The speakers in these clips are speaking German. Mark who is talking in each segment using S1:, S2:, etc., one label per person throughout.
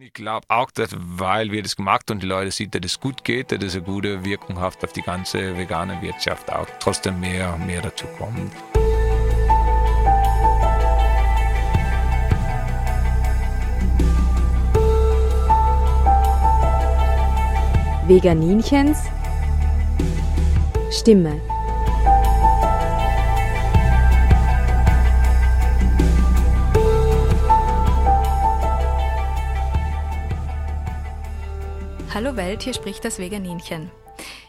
S1: Und ich glaube auch, dass, weil wir das gemacht und die Leute sehen, dass es gut geht, dass es eine gute Wirkung hat auf die ganze vegane Wirtschaft auch trotzdem mehr, mehr dazu kommt.
S2: Veganinchens Stimme.
S3: Hallo Welt, hier spricht das Veganinchen.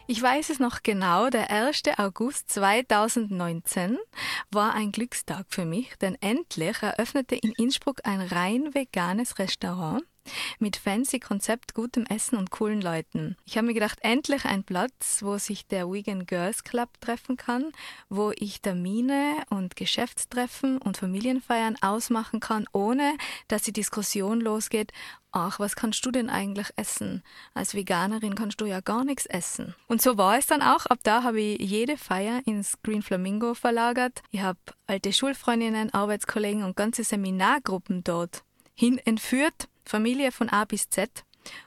S3: Ich weiß es noch genau, der 1. August 2019 war ein Glückstag für mich, denn endlich eröffnete in Innsbruck ein rein veganes Restaurant mit fancy Konzept, gutem Essen und coolen Leuten. Ich habe mir gedacht, endlich ein Platz, wo sich der Vegan Girls Club treffen kann, wo ich Termine und Geschäftstreffen und Familienfeiern ausmachen kann, ohne dass die Diskussion losgeht, ach, was kannst du denn eigentlich essen? Als Veganerin kannst du ja gar nichts essen. Und so war es dann auch. Ab da habe ich jede Feier ins Green Flamingo verlagert. Ich habe alte Schulfreundinnen, Arbeitskollegen und ganze Seminargruppen dort hin entführt Familie von A bis Z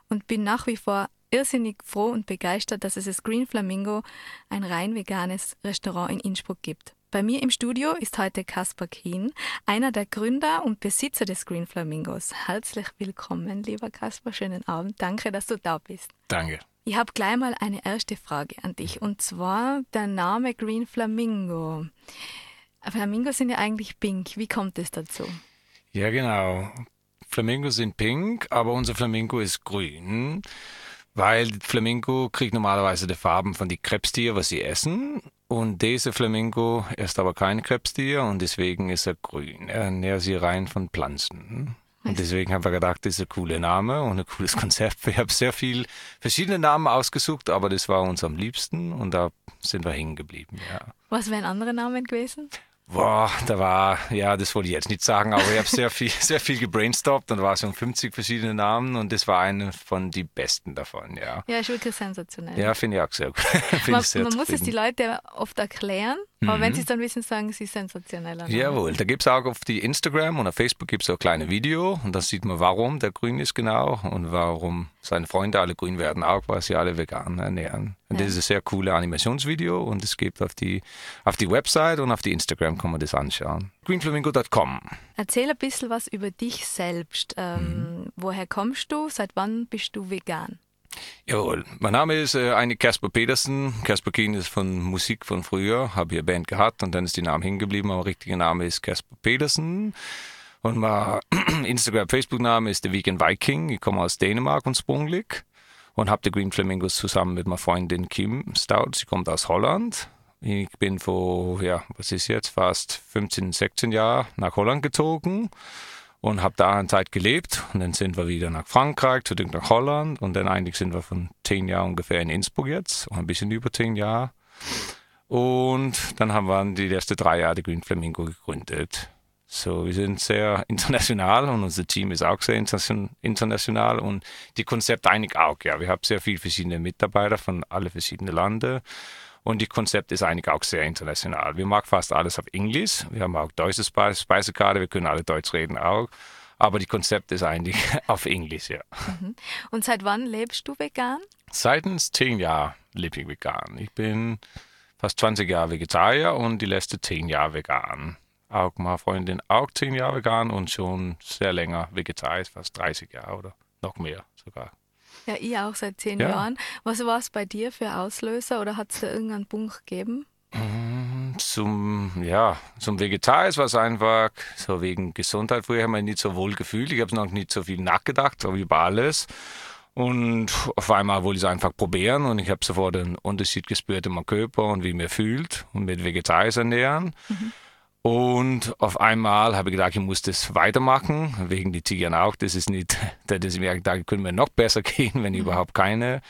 S3: und bin nach wie vor irrsinnig froh und begeistert, dass es das Green Flamingo, ein rein veganes Restaurant in Innsbruck gibt. Bei mir im Studio ist heute Kaspar Kien, einer der Gründer und Besitzer des Green Flamingos. Herzlich willkommen, lieber Kaspar. Schönen Abend. Danke, dass du da bist.
S1: Danke.
S3: Ich habe gleich mal eine erste Frage an dich und zwar der Name Green Flamingo. Flamingos sind ja eigentlich pink. Wie kommt es dazu?
S1: Ja, genau. Flamingos sind pink, aber unser Flamingo ist grün, weil Flamingo kriegt normalerweise die Farben von den Krebstieren, was sie essen. Und dieser Flamingo ist aber kein Krebstier und deswegen ist er grün. Er ernährt sich rein von Pflanzen. Und deswegen haben wir gedacht, das ist ein cooler Name und ein cooles Konzept. Wir haben sehr viel verschiedene Namen ausgesucht, aber das war uns am liebsten und da sind wir hängen geblieben, ja.
S3: Was wären andere Namen gewesen?
S1: Boah, da war, ja, das wollte ich jetzt nicht sagen, aber ich habe sehr viel, sehr viel gebrainstormt und war so 50 verschiedene Namen und das war einer von die besten davon, ja.
S3: Ja, ist wirklich sensationell.
S1: Ja, finde ich auch sehr gut.
S3: man, man muss es die Leute oft erklären, aber mhm. wenn sie es dann wissen, sagen sie sensationell.
S1: Jawohl, da gibt es auch auf die Instagram und auf Facebook gibt es auch ein kleines Video und da sieht man, warum der grün ist genau und warum seine Freunde alle grün werden, auch weil sie alle vegan ernähren. Und ja. das ist ein sehr cooles Animationsvideo und es gibt auf die, auf die Website und auf die Instagram kann man das anschauen. greenflamingo.com
S3: Erzähl ein bisschen was über dich selbst. Ähm, mhm. Woher kommst du? Seit wann bist du vegan?
S1: Jawohl, mein Name ist äh, eigentlich Casper Petersen. Casper Keen ist von Musik von früher, habe hier Band gehabt und dann ist die Name hängen geblieben. Aber richtiger Name ist Casper Petersen. Und mein Instagram, Facebook-Name ist The Vegan Viking. Ich komme aus Dänemark und ursprünglich und habe die Green Flamingos zusammen mit meiner Freundin Kim Stout. Sie kommt aus Holland. Ich bin vor, ja, was ist jetzt, fast 15, 16 Jahren nach Holland gezogen und habe da eine Zeit gelebt. Und dann sind wir wieder nach Frankreich, zurück nach Holland und dann eigentlich sind wir von zehn Jahren ungefähr in Innsbruck jetzt, ein bisschen über zehn Jahre. Und dann haben wir die ersten drei Jahre die Green Flamingo gegründet. So, wir sind sehr international und unser Team ist auch sehr international und die Konzepte eigentlich auch. Ja, wir haben sehr viele verschiedene Mitarbeiter von alle verschiedenen Ländern und die Konzept ist eigentlich auch sehr international. Wir machen fast alles auf Englisch. Wir haben auch deutsche Speisekarte, wir können alle Deutsch reden auch. Aber die Konzept ist eigentlich auf Englisch, ja.
S3: Mhm. Und seit wann lebst du vegan?
S1: Seit zehn Jahren lebe ich vegan. Ich bin fast 20 Jahre Vegetarier und die letzten zehn Jahre vegan. Auch meine Freundin auch zehn Jahre vegan und schon sehr länger Vegetarier, fast 30 Jahre oder noch mehr sogar.
S3: Ja, ich auch seit zehn ja. Jahren. Was war es bei dir für Auslöser oder hat es da irgendeinen Punkt gegeben?
S1: Mm, zum, ja, zum Vegetarier war es einfach so wegen Gesundheit. Früher haben wir nicht so wohl gefühlt. Ich habe noch nicht so viel nachgedacht, so über alles. Und auf einmal wollte ich es einfach probieren und ich habe sofort einen Unterschied gespürt in meinem Körper und wie mir fühlt und mit Vegetarier ernähren. Mhm. Und auf einmal habe ich gedacht, ich muss das weitermachen, wegen die Tigern auch. Das ist nicht, das ist mir gedacht, können wir noch besser gehen, wenn ich mhm. überhaupt keine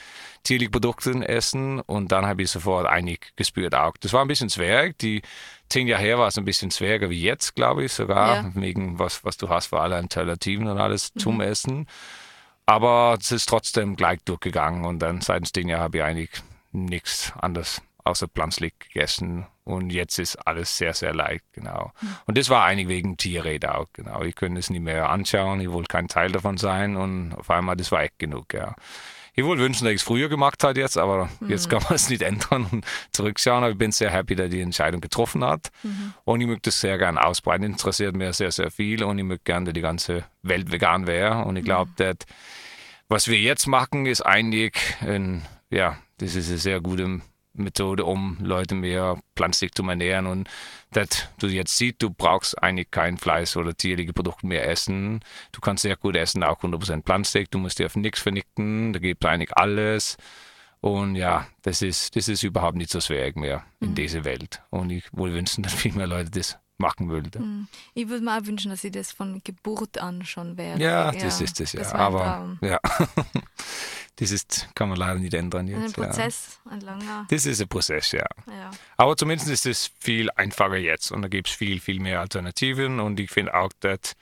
S1: tierlichen Produkte essen. Und dann habe ich sofort einig gespürt auch. Das war ein bisschen Zwerg. Die zehn Jahre her war es ein bisschen zwerger wie jetzt, glaube ich, sogar, ja. wegen was, was du hast für alle Alternativen und alles mhm. zum Essen. Aber es ist trotzdem gleich durchgegangen und dann seit zehn Jahren habe ich eigentlich nichts anderes außer pflanzlich gegessen Und jetzt ist alles sehr, sehr leicht, genau. Und das war eigentlich wegen Tierräder auch, genau. Ich könnte es nicht mehr anschauen, ich wollte kein Teil davon sein und auf einmal, das war echt genug, ja. Ich wollte wünschen, dass ich es früher gemacht hätte jetzt, aber mhm. jetzt kann man es nicht ändern und zurückschauen. Aber ich bin sehr happy, dass die Entscheidung getroffen hat. Mhm. Und ich möchte es sehr gerne ausbreiten. Interessiert mir sehr, sehr viel und ich möchte gerne, dass die ganze Welt vegan wäre. Und ich glaube, mhm. dass was wir jetzt machen, ist eigentlich, ein, ja, das ist eine sehr gute Methode, um Leute mehr pflanzlich zu ernähren. Und dass du jetzt siehst, du brauchst eigentlich kein Fleisch oder tierliche Produkte mehr essen. Du kannst sehr gut essen, auch 100% Pflanzlich. Du musst dir auf nichts vernichten. Da gibt es eigentlich alles. Und ja, das ist, das ist überhaupt nicht so schwer mehr in mhm. dieser Welt. Und ich würde wünschen, dass viel mehr Leute das machen würden. Mhm.
S3: Ich würde mir auch wünschen, dass ich das von Geburt an schon wäre.
S1: Ja, das ja, ist es ja. Das Aber ja. Das ist, kann man leider nicht ändern jetzt.
S3: Ein Prozess, ja. ein langer.
S1: Das ist ein Prozess, ja. ja. Aber zumindest ist es viel einfacher jetzt und da gibt es viel, viel mehr Alternativen und ich finde auch, dass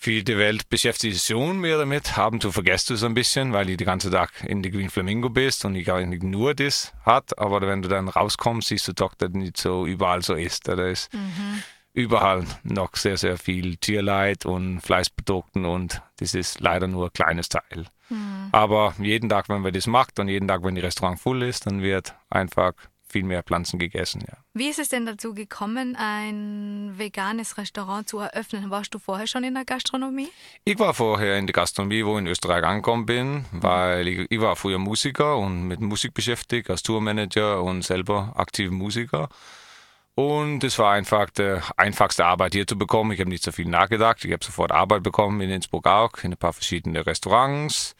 S1: viel die Welt beschäftigt sich schon mehr damit. Haben du vergisst du es ein bisschen, weil du den ganzen Tag in die Green Flamingo bist und ich eigentlich nur das hat. Aber wenn du dann rauskommst, siehst du doch, dass nicht so überall so ist. Da ist mhm überall noch sehr, sehr viel Tierleid und Fleischprodukten und das ist leider nur ein kleines Teil. Mhm. Aber jeden Tag, wenn wir das machen und jeden Tag, wenn die Restaurant voll ist, dann wird einfach viel mehr Pflanzen gegessen. Ja.
S3: Wie ist es denn dazu gekommen, ein veganes Restaurant zu eröffnen? Warst du vorher schon in der Gastronomie?
S1: Ich war vorher in der Gastronomie, wo ich in Österreich angekommen bin, weil ich, ich war früher Musiker und mit Musik beschäftigt, als Tourmanager und selber aktiver Musiker. Und es war einfach die einfachste Arbeit hier zu bekommen. Ich habe nicht so viel nachgedacht. Ich habe sofort Arbeit bekommen in Innsbruck auch, in ein paar verschiedene Restaurants.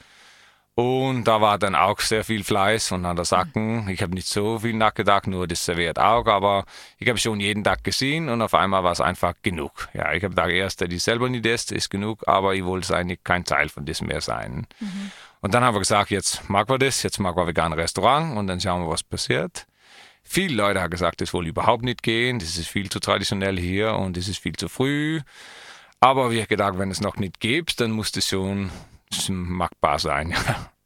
S1: Und da war dann auch sehr viel Fleiß und an der Sacken. Ich habe nicht so viel nachgedacht, nur das serviert auch, aber ich habe schon jeden Tag gesehen und auf einmal war es einfach genug. Ja, ich habe da erst, die selber nicht isst, ist genug, aber ich wollte eigentlich kein Teil von das mehr sein. Mhm. Und dann haben wir gesagt, jetzt mag wir das, jetzt mag wir vegan Restaurant und dann schauen wir, was passiert. Viele Leute haben gesagt, das wohl überhaupt nicht gehen, das ist viel zu traditionell hier und das ist viel zu früh. Aber wir haben gedacht, wenn es noch nicht gibt, dann muss das schon machbar sein.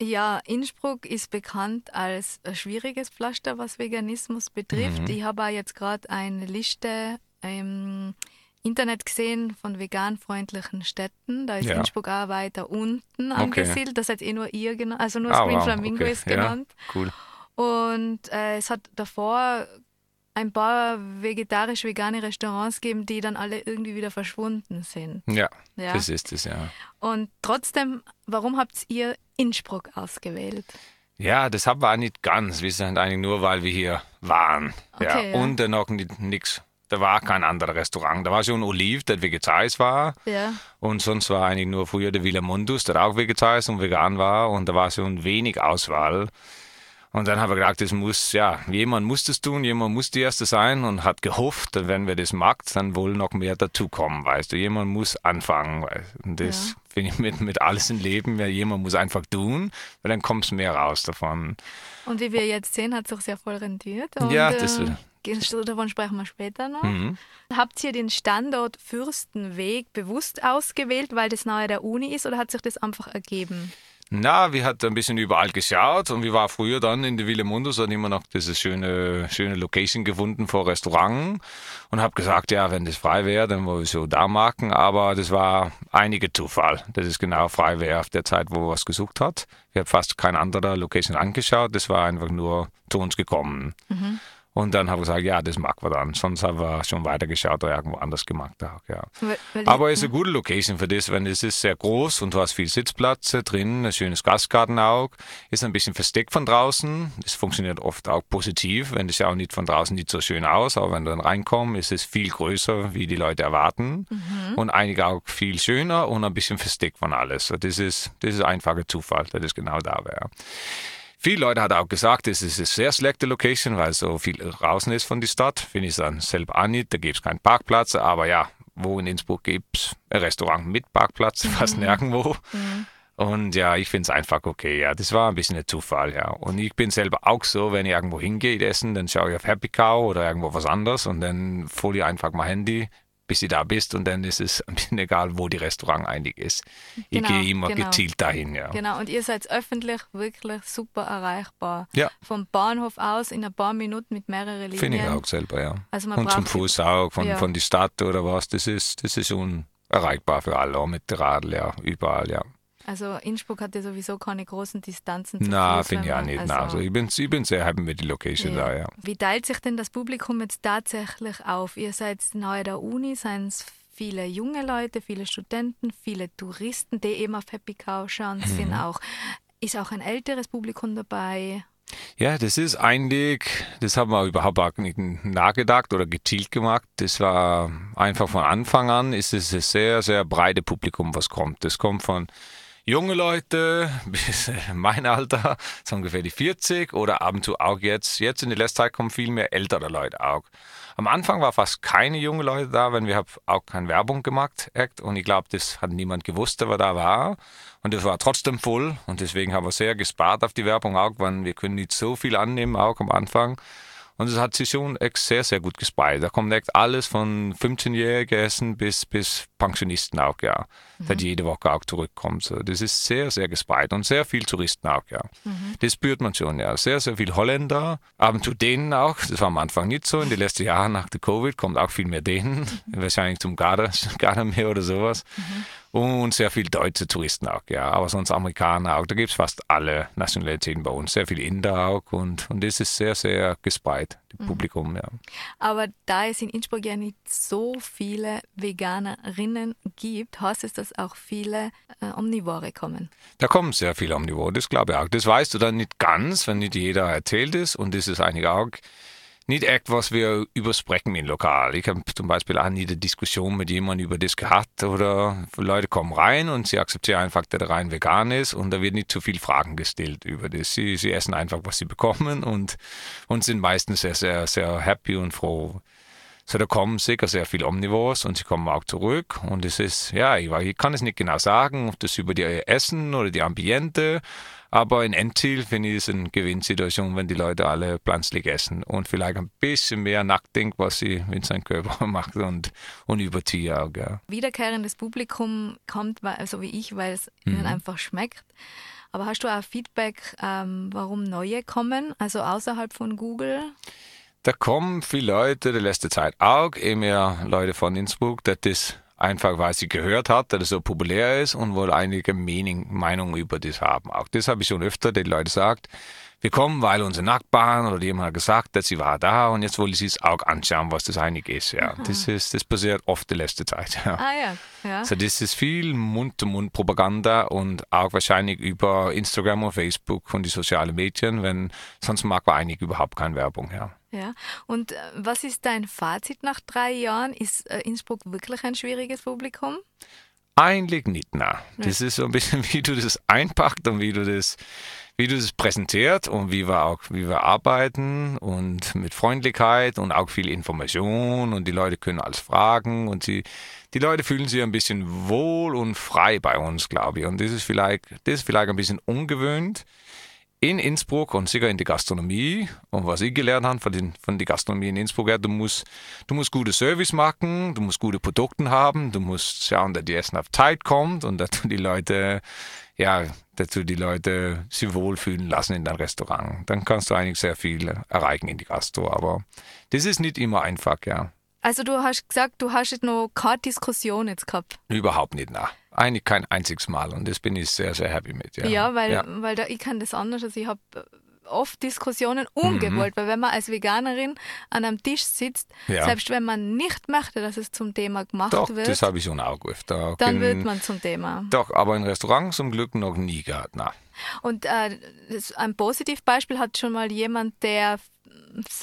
S3: ja, Innsbruck ist bekannt als ein schwieriges Pflaster, was Veganismus betrifft. Mhm. Ich habe auch jetzt gerade eine Liste im Internet gesehen von veganfreundlichen Städten. Da ist ja. Innsbruck auch weiter unten okay. angesiedelt. Das hat eh nur ihr genannt, also nur ah, Green wow. Flamingo okay. ist genannt. Ja, cool. Und äh, es hat davor ein paar vegetarisch-vegane Restaurants gegeben, die dann alle irgendwie wieder verschwunden sind.
S1: Ja, ja, das ist es, ja.
S3: Und trotzdem, warum habt ihr Innsbruck ausgewählt?
S1: Ja, das haben wir auch nicht ganz. Wir sind eigentlich nur, weil wir hier waren. Okay, ja. Und dann noch nichts. Da war kein anderes Restaurant. Da war schon Olive, der vegetarisch war. Ja. Und sonst war eigentlich nur früher der Villa Mundus, der auch vegetarisch und vegan war. Und da war schon wenig Auswahl. Und dann haben wir gedacht, das muss, ja, jemand muss das tun, jemand muss die Erste sein und hat gehofft, wenn wir das macht, dann wohl noch mehr dazukommen, weißt du. Jemand muss anfangen, weißt du. Und das ja. finde ich mit, mit alles im Leben, ja, jemand muss einfach tun, weil dann kommt es mehr raus davon.
S3: Und wie wir jetzt sehen, hat es sich sehr voll rentiert. Und,
S1: ja, das äh,
S3: Davon sprechen wir später noch. Mhm. Habt ihr den Standort Fürstenweg bewusst ausgewählt, weil das nahe der Uni ist oder hat sich das einfach ergeben?
S1: Na, wir hatten ein bisschen überall geschaut und wir waren früher dann in der Villa Mundus und immer noch diese schöne, schöne Location gefunden vor Restaurant und habe gesagt, ja, wenn das frei wäre, dann wollen wir so da machen, aber das war einige Zufall, dass es genau frei wäre auf der Zeit, wo wir was gesucht hat. Ich habe fast keine andere Location angeschaut, das war einfach nur zu uns gekommen. Mhm. Und dann habe ich gesagt, ja, das mag wir dann. Sonst haben wir schon weitergeschaut oder irgendwo anders gemacht. Auch, ja. Weil, weil Aber es ist eine gute Location für das, wenn es ist sehr groß und du hast viel Sitzplatz drin, ein schönes Gastgarten auch, ist ein bisschen versteckt von draußen. Es funktioniert oft auch positiv, wenn es ja auch nicht von draußen nicht so schön aus, aber wenn du dann reinkommst, ist es viel größer, wie die Leute erwarten mhm. und einige auch viel schöner und ein bisschen versteckt von alles. Das ist, das ist einfacher Zufall, dass es genau da wäre. Viele Leute haben auch gesagt, es ist eine sehr schlechte Location, weil so viel draußen ist von der Stadt. Finde ich dann selber auch nicht. Da gibt es keinen Parkplatz. Aber ja, wo in Innsbruck gibt es ein Restaurant mit Parkplatz? Fast mhm. nirgendwo. Mhm. Und ja, ich finde es einfach okay. Ja, das war ein bisschen ein Zufall, ja. Und ich bin selber auch so, wenn ich irgendwo hingehe essen, dann schaue ich auf Happy Cow oder irgendwo was anderes und dann hole ich einfach mein Handy bis du da bist und dann ist es ein bisschen egal, wo die Restaurant eigentlich ist. Ich
S3: Genau,
S1: gehe immer
S3: genau.
S1: gezielt dahin, ja.
S3: Genau, und ihr seid öffentlich wirklich super erreichbar.
S1: Ja.
S3: Vom Bahnhof aus in ein paar Minuten mit mehreren Linien.
S1: Finde ich auch selber, ja.
S3: Also man
S1: und zum Fuß auch, von,
S3: Ja.
S1: von die Stadt oder was, das ist, das ist schon erreichbar für alle, auch mit der Radl, ja, überall, ja.
S3: Also Innsbruck hat ja sowieso keine großen Distanzen zu
S1: Na, finde ich auch nicht. na, also ich, bin, ich bin sehr happy mit der Location
S3: Ja.
S1: da, ja.
S3: Wie teilt sich denn das Publikum jetzt tatsächlich auf? Ihr seid nahe der Uni, seien es viele junge Leute, viele Studenten, viele Touristen, die eben auf Happy Cow schauen,
S1: Mhm.
S3: sind auch, ist auch ein älteres Publikum dabei.
S1: Ja, das ist eigentlich, das haben wir überhaupt auch nicht nachgedacht oder gezielt gemacht. Das war einfach von Anfang an, ist es ein sehr, sehr breite Publikum, was kommt. Das kommt von junge Leute bis mein Alter, so ungefähr die 40 oder ab und zu auch jetzt. Jetzt in der letzten Zeit kommen viel mehr ältere Leute auch. Am Anfang war fast keine junge Leute da, weil wir auch keine Werbung gemacht. Echt. Und ich glaube, das hat niemand gewusst, der da war. Und das war trotzdem voll. Und deswegen haben wir sehr gespart auf die Werbung auch, weil wir können nicht so viel annehmen, auch am Anfang. Und es hat sich schon echt sehr, sehr gut gespeichert. Da kommt echt alles von 15-Jährigen bis, bis Pensionisten auch, ja. Da die jede Woche auch zurückkommen. So, das ist sehr, sehr gespeichert und sehr viel Touristen auch, ja. Das spürt man schon, ja. Sehr, sehr viel Holländer, ab und zu Dänen auch. Das war am Anfang nicht so. In den letzten Jahren nach der Covid kommt auch viel mehr Dänen. Wahrscheinlich zum Garda, Gardameer oder sowas. Und sehr viel deutsche Touristen auch, ja. Aber sonst Amerikaner auch. Da gibt es fast alle Nationalitäten bei uns. Sehr viel Inder auch. Und, und das ist sehr, sehr gespreizt, das Publikum, ja.
S3: Aber da es in Innsbruck ja nicht so viele Veganerinnen gibt, heißt es, dass auch viele äh, Omnivore kommen.
S1: Da kommen sehr viele Omnivore, das glaube ich auch. Das weißt du dann nicht ganz, wenn nicht jeder erzählt ist. Und das ist eigentlich auch nicht etwas, was wir übersprechen im Lokal. Ich habe zum Beispiel auch nie eine Diskussion mit jemandem über das gehabt oder Leute kommen rein und sie akzeptieren einfach, dass er rein vegan ist und da wird nicht zu viel Fragen gestellt über das. Sie, sie essen einfach, was sie bekommen und, und sind meistens sehr, sehr, sehr happy und froh. So, da kommen sicher sehr viele Omnivores und sie kommen auch zurück. Und es ist, ja, ich, ich kann es nicht genau sagen, ob das über die Essen oder die Ambiente, aber in Endziel finde ich es eine Gewinnsituation, wenn die Leute alle pflanzlich essen und vielleicht ein bisschen mehr nachdenken, was sie mit seinem Körper macht und, und über Tiere auch, ja.
S3: Wiederkehrendes Publikum kommt, so wie ich, weil es ihnen einfach schmeckt. Aber hast du auch Feedback, ähm, warum neue kommen, also außerhalb von Google?
S1: Da kommen viele Leute, die letzte Zeit auch, immer Leute von Innsbruck, das einfach, weil sie gehört hat, dass es so populär ist und wohl einige Meinung, Meinung über das haben. Auch das habe ich schon öfter, die Leute sagt, wir kommen, weil unsere Nachbarn oder jemand hat gesagt, dass sie war da und jetzt wollen sie es auch anschauen, was das eigentlich ist. Ja, das ist, das passiert oft die letzte Zeit. Ja.
S3: Ah ja, ja.
S1: Also das ist viel Mund-zu-Mund-Propaganda und auch wahrscheinlich über Instagram und Facebook und die sozialen Medien, wenn sonst mag man eigentlich überhaupt keine Werbung. Ja.
S3: ja. Und äh, was ist dein Fazit nach drei Jahren? Ist äh, Innsbruck wirklich ein schwieriges Publikum?
S1: Eigentlich nicht, na. Das ist so ein bisschen, wie du das einpackt und wie du das, wie du das präsentiert und wie wir auch, wie wir arbeiten und mit Freundlichkeit und auch viel Information und die Leute können alles fragen und sie, die Leute fühlen sich ein bisschen wohl und frei bei uns, glaube ich. Und das ist vielleicht, das ist vielleicht ein bisschen ungewöhnt in Innsbruck und sicher in der Gastronomie. Und was ich gelernt habe von, den, von der Gastronomie in Innsbruck, ja, du musst, du musst gute Service machen, du musst gute Produkte haben, du musst schauen, dass die Essen auf Zeit kommt und dass du die Leute, ja, dass du die Leute sich wohlfühlen lassen in deinem Restaurant. Dann kannst du eigentlich sehr viel erreichen in die Gastro. Aber das ist nicht immer einfach, ja.
S3: Also du hast gesagt, du hast jetzt noch keine Diskussion jetzt gehabt.
S1: Überhaupt nicht, na. Eigentlich kein einziges Mal und das bin ich sehr, sehr happy mit. Ja,
S3: Ja, weil,
S1: Ja.
S3: weil da, ich kann das anders. Also ich habe oft Diskussionen
S1: Mhm.
S3: ungewollt, weil wenn man als Veganerin an einem Tisch sitzt,
S1: Ja.
S3: selbst wenn man nicht möchte, dass es zum Thema gemacht
S1: Doch,
S3: wird,
S1: das habe ich schon auch öfter.
S3: dann
S1: in-
S3: wird man zum Thema.
S1: Doch, aber in Restaurants zum Glück noch nie gehabt. Na.
S3: Und äh, ein Positivbeispiel hat schon mal jemand, der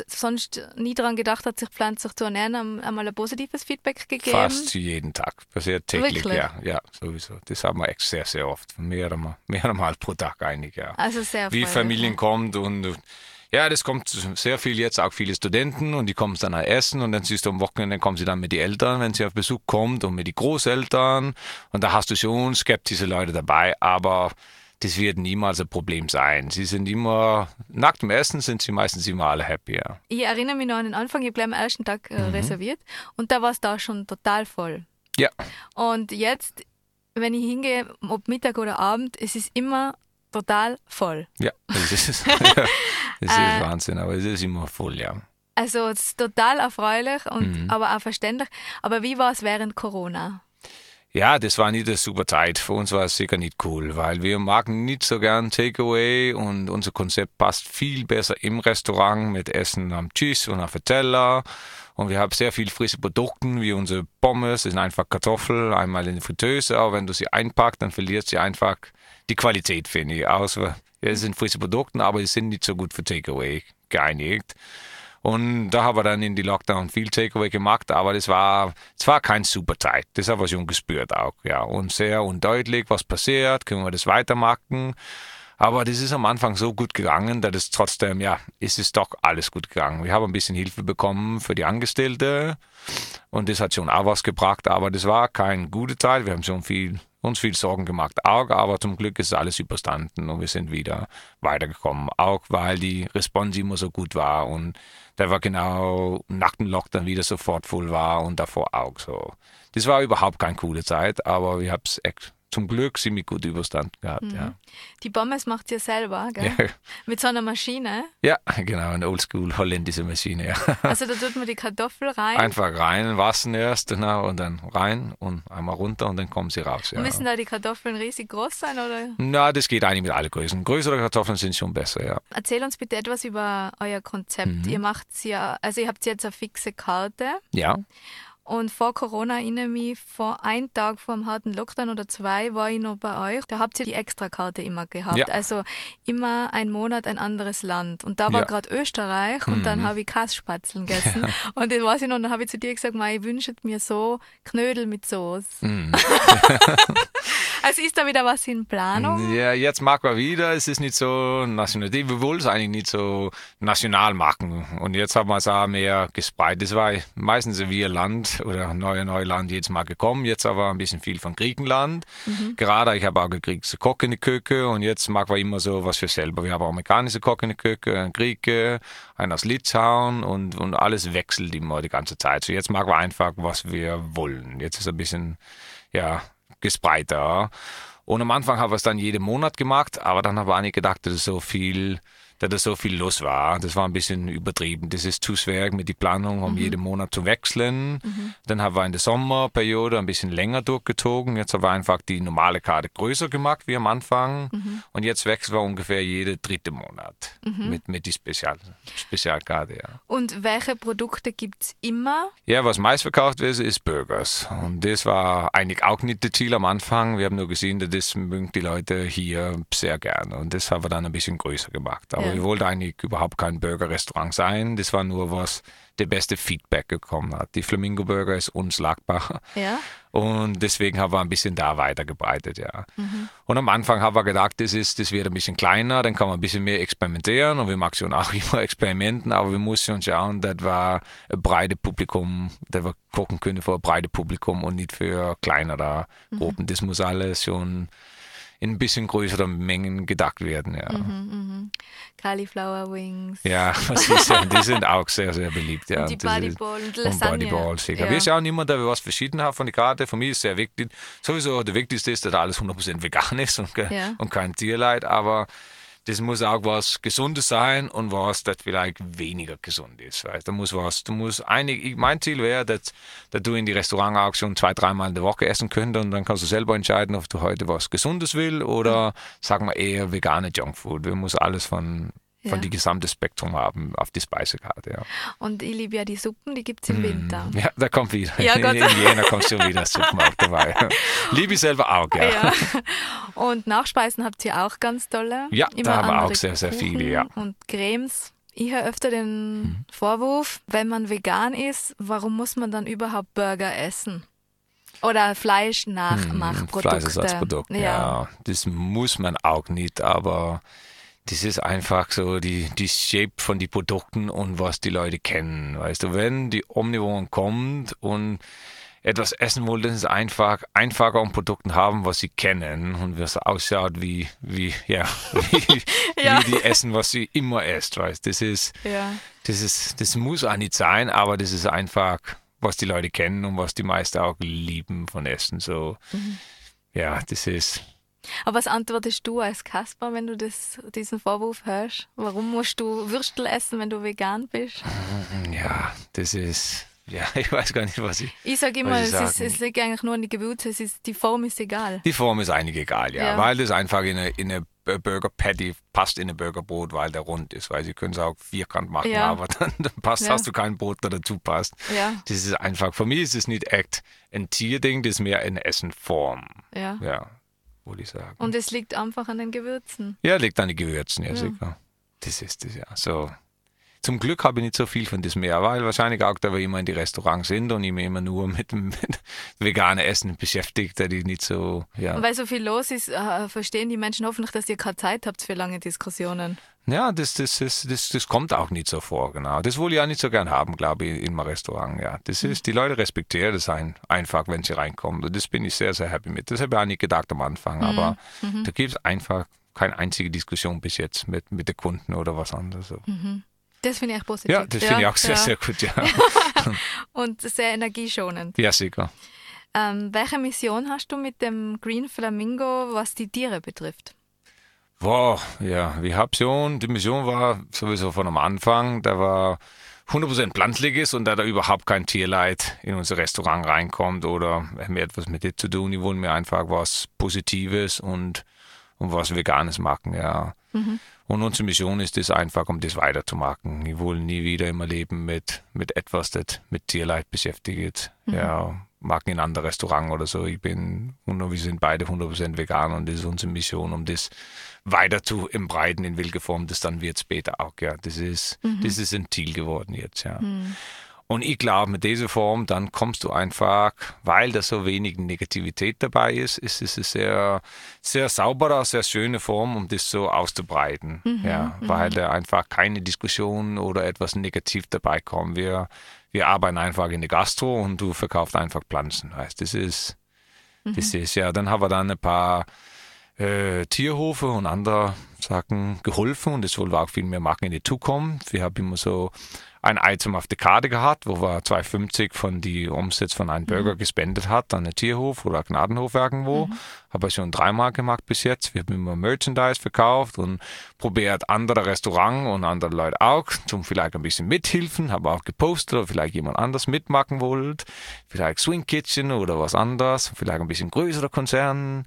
S3: sonst nie daran gedacht hat, sich pflanzlich zu ernähren, einmal ein positives Feedback gegeben.
S1: Fast jeden Tag. Passiert täglich,
S3: Wirklich?
S1: ja. Ja, sowieso. Das haben wir echt sehr, sehr oft. Mehrere, mehrere Mal pro Tag eigentlich, ja.
S3: Also sehr
S1: Wie Familien kommt und ja, das kommt sehr viel jetzt, auch viele Studenten und die kommen dann auch essen und dann siehst du am Wochenende kommen sie dann mit den Eltern, wenn sie auf Besuch kommt und mit den Großeltern und da hast du schon skeptische Leute dabei, aber das wird niemals ein Problem sein. Sie sind immer, nach dem Essen sind sie meistens immer alle happy. Ja.
S3: Ich erinnere mich noch an den Anfang, ich habe gleich am ersten Tag äh, mhm. reserviert und da war es da schon total voll.
S1: Ja.
S3: Und jetzt, wenn ich hingehe, ob Mittag oder Abend, es ist immer total voll.
S1: Ja, das ist, das ist äh, Wahnsinn, aber es ist immer voll, ja.
S3: Also es ist total erfreulich und mhm. aber auch verständlich. Aber wie war es während Corona?
S1: Ja, das war nicht eine super Zeit. Für uns war es sicher nicht cool, weil wir machen nicht so gern Takeaway und unser Konzept passt viel besser im Restaurant mit Essen am Tisch und auf der Teller. Und wir haben sehr viel frische Produkte, wie unsere Pommes, das sind einfach Kartoffeln, einmal in die Fritteuse, aber wenn du sie einpackst, dann verliert sie einfach die Qualität, finde ich. Außer, es sind frische Produkte, aber sie sind nicht so gut für Takeaway geeinigt. Und da haben wir dann in die Lockdown viel Takeaway gemacht, aber das war, es war kein super Zeit. Das haben wir schon gespürt auch, ja. Und sehr undeutlich, was passiert, können wir das weitermachen. Aber das ist am Anfang so gut gegangen, dass es trotzdem, ja, ist es doch alles gut gegangen. Wir haben ein bisschen Hilfe bekommen für die Angestellte und das hat schon auch was gebracht, aber das war kein gute Zeit. Wir haben schon viel uns viel Sorgen gemacht, auch, aber zum Glück ist alles überstanden und wir sind wieder weitergekommen, auch weil die Response immer so gut war und der war genau nach dem Lockdown wieder sofort voll war und davor auch so. Das war überhaupt keine coole Zeit, aber wir haben es echt zum Glück ziemlich gut überstanden gehabt. Mhm. Ja.
S3: Die Pommes macht ihr selber, gell? Ja. Mit so einer Maschine?
S1: Ja, genau, eine oldschool holländische Maschine. Ja.
S3: Also da tut man die Kartoffel rein?
S1: Einfach rein, waschen erst genau, und dann rein und einmal runter und dann kommen sie raus.
S3: Ja. Müssen da die Kartoffeln riesig groß sein? Oder?
S1: Na, das geht eigentlich mit allen Größen. Größere Kartoffeln sind schon besser, ja.
S3: Erzähl uns bitte etwas über euer Konzept. Mhm. Ihr macht ja, also ihr habt jetzt eine fixe Karte.
S1: Ja.
S3: Und vor Corona erinnere mich, vor einem Tag vor dem harten Lockdown oder zwei war ich noch bei euch. Da habt ihr die Extrakarte immer gehabt. Ja. Also immer ein Monat ein anderes Land. Und da war ja. gerade Österreich und mhm. dann habe ich Kasspatzeln gegessen. und das weiß ich noch, dann habe ich zu dir gesagt, ich wünsche mir so Knödel mit Soße. Mhm. also ist da wieder was in Planung?
S1: Ja, jetzt mag man wieder. Es ist nicht so national. Wir wollen es eigentlich nicht so national machen. Und jetzt haben wir es auch mehr gespreizt. Das war meistens wie ein Land oder neue Neuland jetzt mal gekommen, jetzt aber ein bisschen viel von Griechenland. Mhm. Gerade ich habe auch gekriegt Koch in der Küche und jetzt mag wir immer so was für selber. Wir haben amerikanische Koch in der Küche, ein Grieche, einen aus Litauen und, und alles wechselt immer die ganze Zeit. So jetzt mag wir einfach, was wir wollen. Jetzt ist ein bisschen, ja, gespreiter. Und am Anfang haben wir es dann jeden Monat gemacht, aber dann haben wir auch nicht gedacht, dass es so viel da das so viel los war. Das war ein bisschen übertrieben. Das ist zu schwer mit die Planung, um mhm. jeden Monat zu wechseln. Mhm. Dann haben wir in der Sommerperiode ein bisschen länger durchgezogen. Jetzt haben wir einfach die normale Karte größer gemacht wie am Anfang. Mhm. Und jetzt wechseln wir ungefähr jede dritte Monat mhm. mit, mit die Spezial, Spezialkarte. Ja.
S3: Und welche Produkte gibt es immer?
S1: Ja, was meist verkauft wird, ist Burgers. Und das war eigentlich auch nicht das Ziel am Anfang. Wir haben nur gesehen, das mögen die Leute hier sehr gerne. Und das haben wir dann ein bisschen größer gemacht. Aber wir wollten eigentlich überhaupt kein Burger-Restaurant sein. Das war nur was der beste Feedback gekommen hat. Die Flamingo Burger ist unschlagbar.
S3: Ja.
S1: Und deswegen haben wir ein bisschen da weitergebreitet, ja. Mhm. Und am Anfang haben wir gedacht, das ist, das wird ein bisschen kleiner, dann kann man ein bisschen mehr experimentieren und wir machen schon auch immer Experimenten, aber wir mussten schon schauen, das war ein breites Publikum, dass wir gucken können für ein breites Publikum und nicht für kleinere mhm. Gruppen. Mhm. Das muss alles schon in ein bisschen größeren Mengen gedacht werden. Ja. Mhm,
S3: mh. Cauliflower Wings.
S1: Ja, ja, die sind auch sehr, sehr beliebt. Ja.
S3: Und die Bodyball und Lasagne. Und Bodyballs,
S1: ja. Wir schauen immer, dass wir was verschieden haben von der Karte. Für mich ist sehr wichtig, sowieso der wichtigste ist, dass alles 100% vegan ist und, und kein Tierleid, aber das muss auch was Gesundes sein und was, das vielleicht weniger gesund ist. Weißt? Da muss was, du musst einig, mein Ziel wäre, dass, dass du in die Restaurant auch schon zwei, dreimal in der Woche essen könntest und dann kannst du selber entscheiden, ob du heute was Gesundes will oder mhm. sagen wir eher vegane Junkfood. Wir muss alles von von ja. die gesamte Spektrum haben auf die Speisekarte. Ja.
S3: Und ich liebe ja die Suppen, die gibt es im mm, Winter.
S1: Ja, da kommt wieder. Ja, Gott. In Jena kommt schon wieder Suppen auch dabei. liebe ich selber auch, ja. ja.
S3: Und Nachspeisen habt ihr auch ganz tolle.
S1: Ja, Immer da haben wir auch sehr, sehr viele, ja.
S3: Und Cremes. Ich höre öfter den hm. Vorwurf, wenn man vegan ist, warum muss man dann überhaupt Burger essen? Oder Fleisch nachmachprodukte.
S1: Hm, Fleischersatzprodukt, ja. ja. Das muss man auch nicht, aber das ist einfach so die, die Shape von den Produkten und was die Leute kennen. Weißt du, wenn die Omnivore kommt und etwas essen wollen, ist einfach einfacher und Produkte haben, was sie kennen und was ausschaut wie, wie, ja, wie,
S3: Ja.
S1: wie die essen, was sie immer isst, weißt Das ist,
S3: Ja.
S1: das ist, das muss auch nicht sein, aber das ist einfach, was die Leute kennen und was die meisten auch lieben von Essen, so. Ja, das ist,
S3: Aber was antwortest du als Kasper, wenn du das, diesen Vorwurf hörst? Warum musst du Würstel essen, wenn du vegan bist?
S1: ja, das ist, ja, ich weiß gar nicht, was ich,
S3: Ich sage immer,
S1: Was
S3: es,
S1: ich
S3: ist, es liegt eigentlich nur an die Gewürze, es ist, die Form ist egal.
S1: Die Form ist eigentlich egal, ja,
S3: Ja.
S1: weil das einfach in eine, in eine Burger Patty passt in ein Burgerbrot, weil der rund ist, weil sie können es auch vierkant machen,
S3: Ja.
S1: aber dann, dann passt,
S3: Ja.
S1: hast du kein Brot, der dazu passt.
S3: Ja,
S1: Das ist einfach, für mich ist es nicht echt ein Tierding, das ist mehr eine Essenform,
S3: ja.
S1: ja, würde ich sagen.
S3: Und es liegt einfach an den Gewürzen.
S1: ja, liegt an den Gewürzen, ja,
S3: Ja.
S1: sicher. Das ist es, ja. So. Zum Glück habe ich nicht so viel von das mehr, weil wahrscheinlich auch, da wir immer in die Restaurants sind und ich mich immer nur mit, mit veganem Essen beschäftigt, dass ich nicht so, ja.
S3: Und weil so viel los ist, äh, verstehen die Menschen hoffentlich, dass ihr keine Zeit habt für lange Diskussionen.
S1: Ja, das, das, das, das, das kommt auch nicht so vor, genau. Das wollte ich auch nicht so gern haben, glaube ich, in meinem Restaurant, ja. Das ist, die Leute respektieren das ein, einfach, wenn sie reinkommen. Und das bin ich sehr, sehr happy mit. Das habe ich auch nicht gedacht am Anfang, aber da gibt es einfach keine einzige Diskussion bis jetzt mit, mit den Kunden oder was anderes. So.
S3: Das finde ich echt positiv.
S1: Ja, das finde ich auch sehr,
S3: ja.
S1: sehr gut, ja.
S3: Und sehr energieschonend.
S1: ja, sicher.
S3: Ähm, welche Mission hast du mit dem Green Flamingo, was die Tiere betrifft?
S1: Wow, ja, die Hauptmission, die Mission war sowieso von am Anfang, da war 100% pflanzliches und da da überhaupt kein Tierleid in unser Restaurant reinkommt oder mehr etwas mit dem zu tun. Die wollen mir einfach was Positives und, und was Veganes machen, ja. Und unsere Mission ist es einfach, um das weiterzumachen. Wir wollen nie wieder immer leben mit, mit etwas, das mit Tierleid beschäftigt. Ja, mag in ein anderes Restaurant oder so. Ich bin, und wir sind beide 100% vegan und das ist unsere Mission, um das weiter zu embreiten, in welcher Form das dann wird später auch. Ja, das ist, das ist ein Ziel geworden jetzt, ja. Und ich glaube, mit dieser Form, dann kommst du einfach, weil da so wenig Negativität dabei ist, ist es eine sehr, sehr saubere, sehr schöne Form, um das so auszubreiten. ja, weil da einfach keine Diskussion oder etwas negativ dabei kommt. Wir, wir arbeiten einfach in der Gastro und du verkaufst einfach Pflanzen. Heißt, das ist, das ist ja, dann haben wir dann ein paar äh, Tierhofe und andere Sachen geholfen und das wollen wir auch viel mehr machen in die Zukunft. Wir haben immer so ein Item auf der Karte gehabt, wo wir 2,50 von die Umsatz von einem Burger gespendet hat an einen Tierhof oder Gnadenhof irgendwo. Habe ich schon dreimal gemacht bis jetzt. Wir haben immer Merchandise verkauft und probiert andere Restaurants und andere Leute auch zum vielleicht ein bisschen mithelfen. Habe auch gepostet oder vielleicht jemand anders mitmachen wollt. Vielleicht Swing Kitchen oder was anderes. Vielleicht ein bisschen größere Konzern.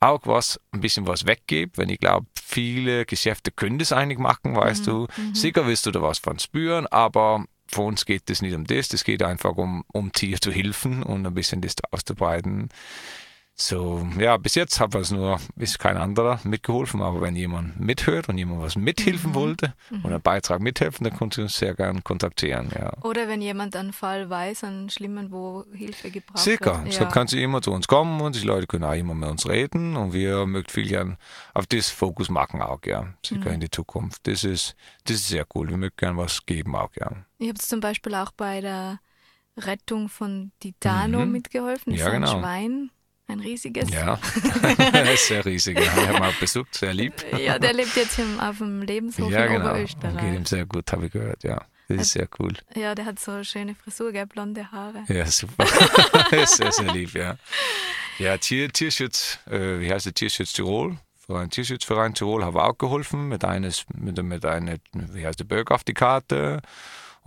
S1: Auch was, ein bisschen was weggibt, wenn ich glaube, viele Geschäfte können das eigentlich machen, weißt du. Sicher wirst du da was von spüren, aber für uns geht es nicht um das, es geht einfach um, um Tier zu helfen und ein bisschen das auszubreiten. So, ja, bis jetzt hat es nur, ist kein anderer mitgeholfen, aber wenn jemand mithört und jemand was mithelfen wollte und einen Beitrag mithelfen, dann kannst du uns sehr gern kontaktieren, ja.
S3: Oder wenn jemand einen Fall weiß, einen schlimmen, wo Hilfe gebraucht
S1: Sicher,
S3: wird.
S1: so kannst du immer zu uns kommen und die Leute können auch immer mit uns reden und wir möchten viel gern auf das Fokus machen auch, ja. Sicher in die Zukunft. Das ist, das ist sehr cool. Wir möchten gern was geben auch, ja.
S3: Ich habe zum Beispiel auch bei der Rettung von Titano mitgeholfen. Das
S1: Ja,
S3: ist ein
S1: genau.
S3: Schwein, ein riesiges.
S1: Ja, sehr riesig. Ja. Wir haben auch besucht, sehr lieb.
S3: Ja, der lebt jetzt im, auf dem Lebenshof
S1: Ja,
S3: in
S1: genau.
S3: Oberösterreich.
S1: geht ihm sehr gut, habe ich gehört, ja. Das ist sehr cool.
S3: Ja, der hat so eine schöne Frisur, gell, blonde Haare.
S1: Ja, super. sehr, sehr lieb, ja. Ja, Tier, Tierschutz, äh, wie heißt der Tierschutz Tirol? Für einen Tierschutzverein Tirol haben wir auch geholfen mit eines, mit, mit einer, wie heißt der Burger auf die Karte.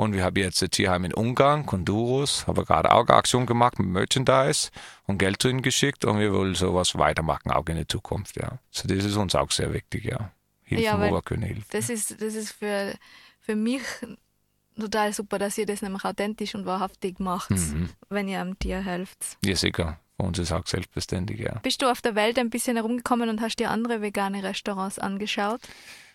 S1: Und wir haben jetzt ein Tierheim in Ungarn, Kondurus, haben wir gerade auch eine Aktion gemacht mit Merchandise und Geld zu ihnen geschickt und wir wollen sowas weitermachen, auch in der Zukunft, ja. So, das ist uns auch sehr wichtig, ja. Hilfen,
S3: Ja,
S1: wo wir können helfen.
S3: Das ist, das ist für, für mich total super, dass ihr das nämlich authentisch und wahrhaftig macht,
S1: Mhm.
S3: wenn ihr am Tier helft.
S1: Ja, sicher. Für uns ist auch selbstverständlich, ja.
S3: Bist du auf der Welt ein bisschen herumgekommen und hast dir andere vegane Restaurants angeschaut?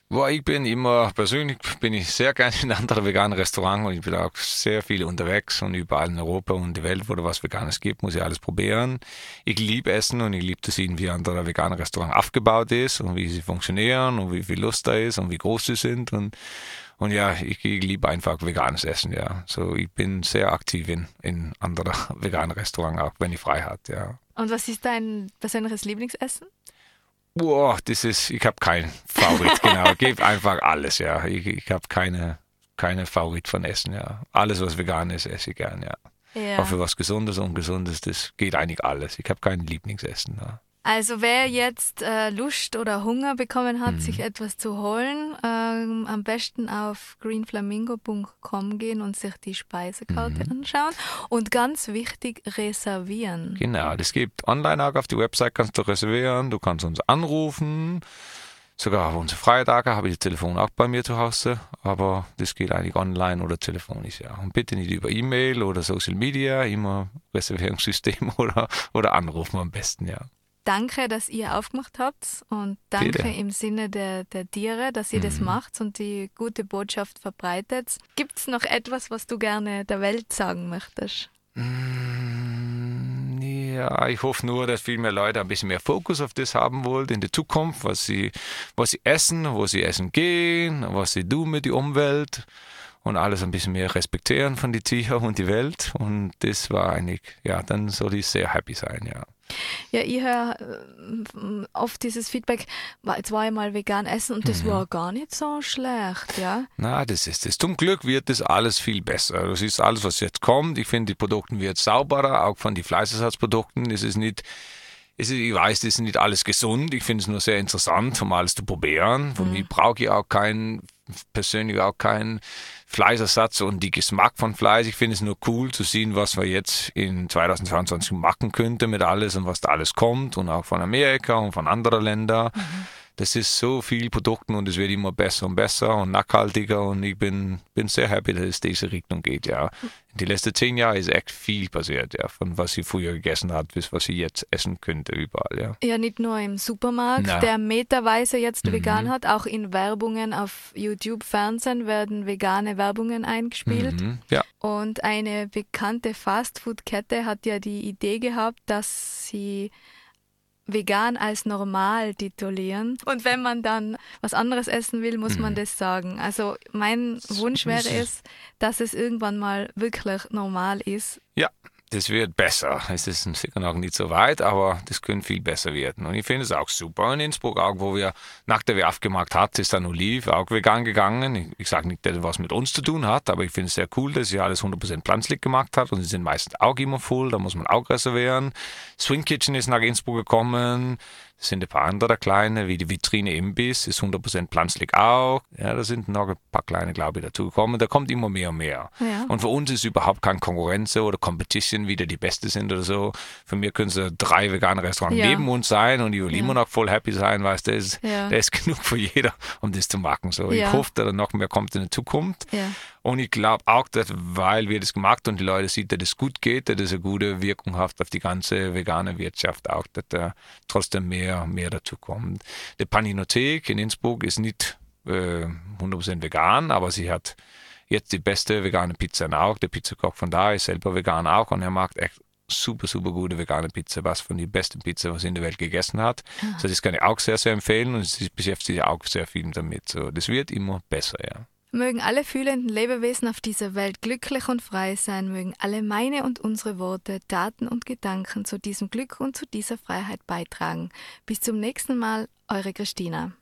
S1: Wo ich bin immer, persönlich bin ich sehr gerne in anderen veganen Restaurants und ich bin auch sehr viel unterwegs und überall in Europa und die Welt, wo da was Veganes gibt, muss ich alles probieren. Ich liebe Essen und ich liebe zu sehen, wie andere vegane Restaurant aufgebaut ist und wie sie funktionieren und wie viel Lust da ist und wie groß sie sind und und ja, ich, ich liebe einfach veganes Essen, ja. So, ich bin sehr aktiv in, in anderen veganen Restaurants, auch wenn ich frei habe, ja.
S3: Und was ist dein persönliches Lieblingsessen?
S1: Boah, das ist, ich habe keinen Favorit, genau. Gebe einfach alles, ja. Ich, ich habe keine, keine Favorit von Essen, ja. Alles, was vegan ist, esse ich gern, ja. ja. Auch für was Gesundes und Ungesundes, das geht eigentlich alles. Ich habe kein Lieblingsessen. Ja.
S3: Also wer jetzt äh, Lust oder Hunger bekommen hat, mhm. sich etwas zu holen, ähm, am besten auf greenflamingo.com gehen und sich die Speisekarte mhm. anschauen. Und ganz wichtig, reservieren.
S1: Genau, das gibt online auch auf die Website, kannst du reservieren, du kannst uns anrufen. Sogar auf unsere Freitage habe ich das Telefon auch bei mir zu Hause, aber das geht eigentlich online oder telefonisch, ja. Und bitte nicht über E-Mail oder Social Media, immer Reservierungssystem oder, oder anrufen am besten, ja
S3: danke, dass ihr aufgemacht habt und danke Bitte. im Sinne der, der Tiere, dass ihr mhm. das macht und die gute Botschaft verbreitet. Gibt es noch etwas, was du gerne der Welt sagen möchtest?
S1: Mm, ja, ich hoffe nur, dass viel mehr Leute ein bisschen mehr Fokus auf das haben wollen in der Zukunft, was sie, was sie essen, wo sie essen gehen, was sie tun mit der Umwelt und alles ein bisschen mehr respektieren von den Tieren und die Welt. Und das war eigentlich, ja, dann soll ich sehr happy sein, ja.
S3: Ja, ich höre äh, oft dieses Feedback, jetzt war ich mal vegan essen und das mhm. war gar nicht so schlecht, ja.
S1: Na, das ist es. Zum Glück wird das alles viel besser. Das ist alles, was jetzt kommt. Ich finde, die Produkte werden sauberer, auch von den Fleißersatzprodukten. Es ist nicht ich weiß, das ist nicht alles gesund. Ich finde es nur sehr interessant, um alles zu probieren. Von mhm. mir brauche ich auch keinen, persönlich auch keinen Fleischersatz und die Geschmack von Fleisch. Ich finde es nur cool zu sehen, was wir jetzt in 2022 machen könnte mit alles und was da alles kommt und auch von Amerika und von anderen Ländern. Mhm das ist so viel Produkten und es wird immer besser und besser und nachhaltiger und ich bin, bin sehr happy, dass es diese Richtung geht, ja. In den letzten zehn Jahren ist echt viel passiert, ja, von was sie früher gegessen hat bis was sie jetzt essen könnte, überall, ja.
S3: Ja, nicht nur im Supermarkt, Na. der meterweise jetzt mhm. vegan hat, auch in Werbungen auf YouTube, Fernsehen werden vegane Werbungen eingespielt. Mhm. Ja. Und eine bekannte Fastfood-Kette hat ja die Idee gehabt, dass sie vegan als normal titulieren. Und wenn man dann was anderes essen will, muss mhm. man das sagen. Also mein Wunsch wäre es, dass es irgendwann mal wirklich normal ist.
S1: Ja, das wird besser. Es ist sicher noch nicht so weit, aber das könnte viel besser werden. Und ich finde es auch super. In Innsbruck, auch wo wir nach der WF gemacht hat, ist dann Oliv auch vegan gegangen. Ich, ich sage nicht, dass es was mit uns zu tun hat, aber ich finde es sehr cool, dass sie alles 100% pflanzlich gemacht hat und sie sind meistens auch immer voll, da muss man auch reservieren. Swing Kitchen ist nach Innsbruck gekommen. Es sind ein paar andere kleine, wie die Vitrine Imbiss, ist 100% pflanzlich auch. Ja, da sind noch ein paar kleine, glaube ich, dazugekommen. Da kommt immer mehr und mehr. Ja. Und für uns ist überhaupt keine Konkurrenz oder Competition, wie die Beste sind oder so. Für mich können es drei vegane Restaurants ja. neben uns sein und ich will ja. immer noch voll happy sein, weil das ist, ja. ist genug für jeder, um das zu machen. So, Ich hoffe, dass noch mehr kommt in der Zukunft. Und ich glaube auch, dass, weil wir das gemacht und die Leute sehen, dass es gut geht, dass es eine gute Wirkung hat auf die ganze vegane Wirtschaft auch, dass da trotzdem mehr, mehr dazu kommt. Die Paninothek in Innsbruck ist nicht äh, 100% vegan, aber sie hat jetzt die beste vegane Pizza auch. Der Pizzakoch von da ist selber vegan auch und er macht echt super, super gute vegane Pizza, was von den besten Pizza, was er in der Welt gegessen hat. Ah. Also das kann ich auch sehr, sehr empfehlen und sie beschäftigt sich auch sehr viel damit. So, das wird immer besser, ja.
S3: Mögen alle fühlenden Lebewesen auf dieser Welt glücklich und frei sein, mögen alle meine und unsere Worte, Taten und Gedanken zu diesem Glück und zu dieser Freiheit beitragen. Bis zum nächsten Mal, eure Christina.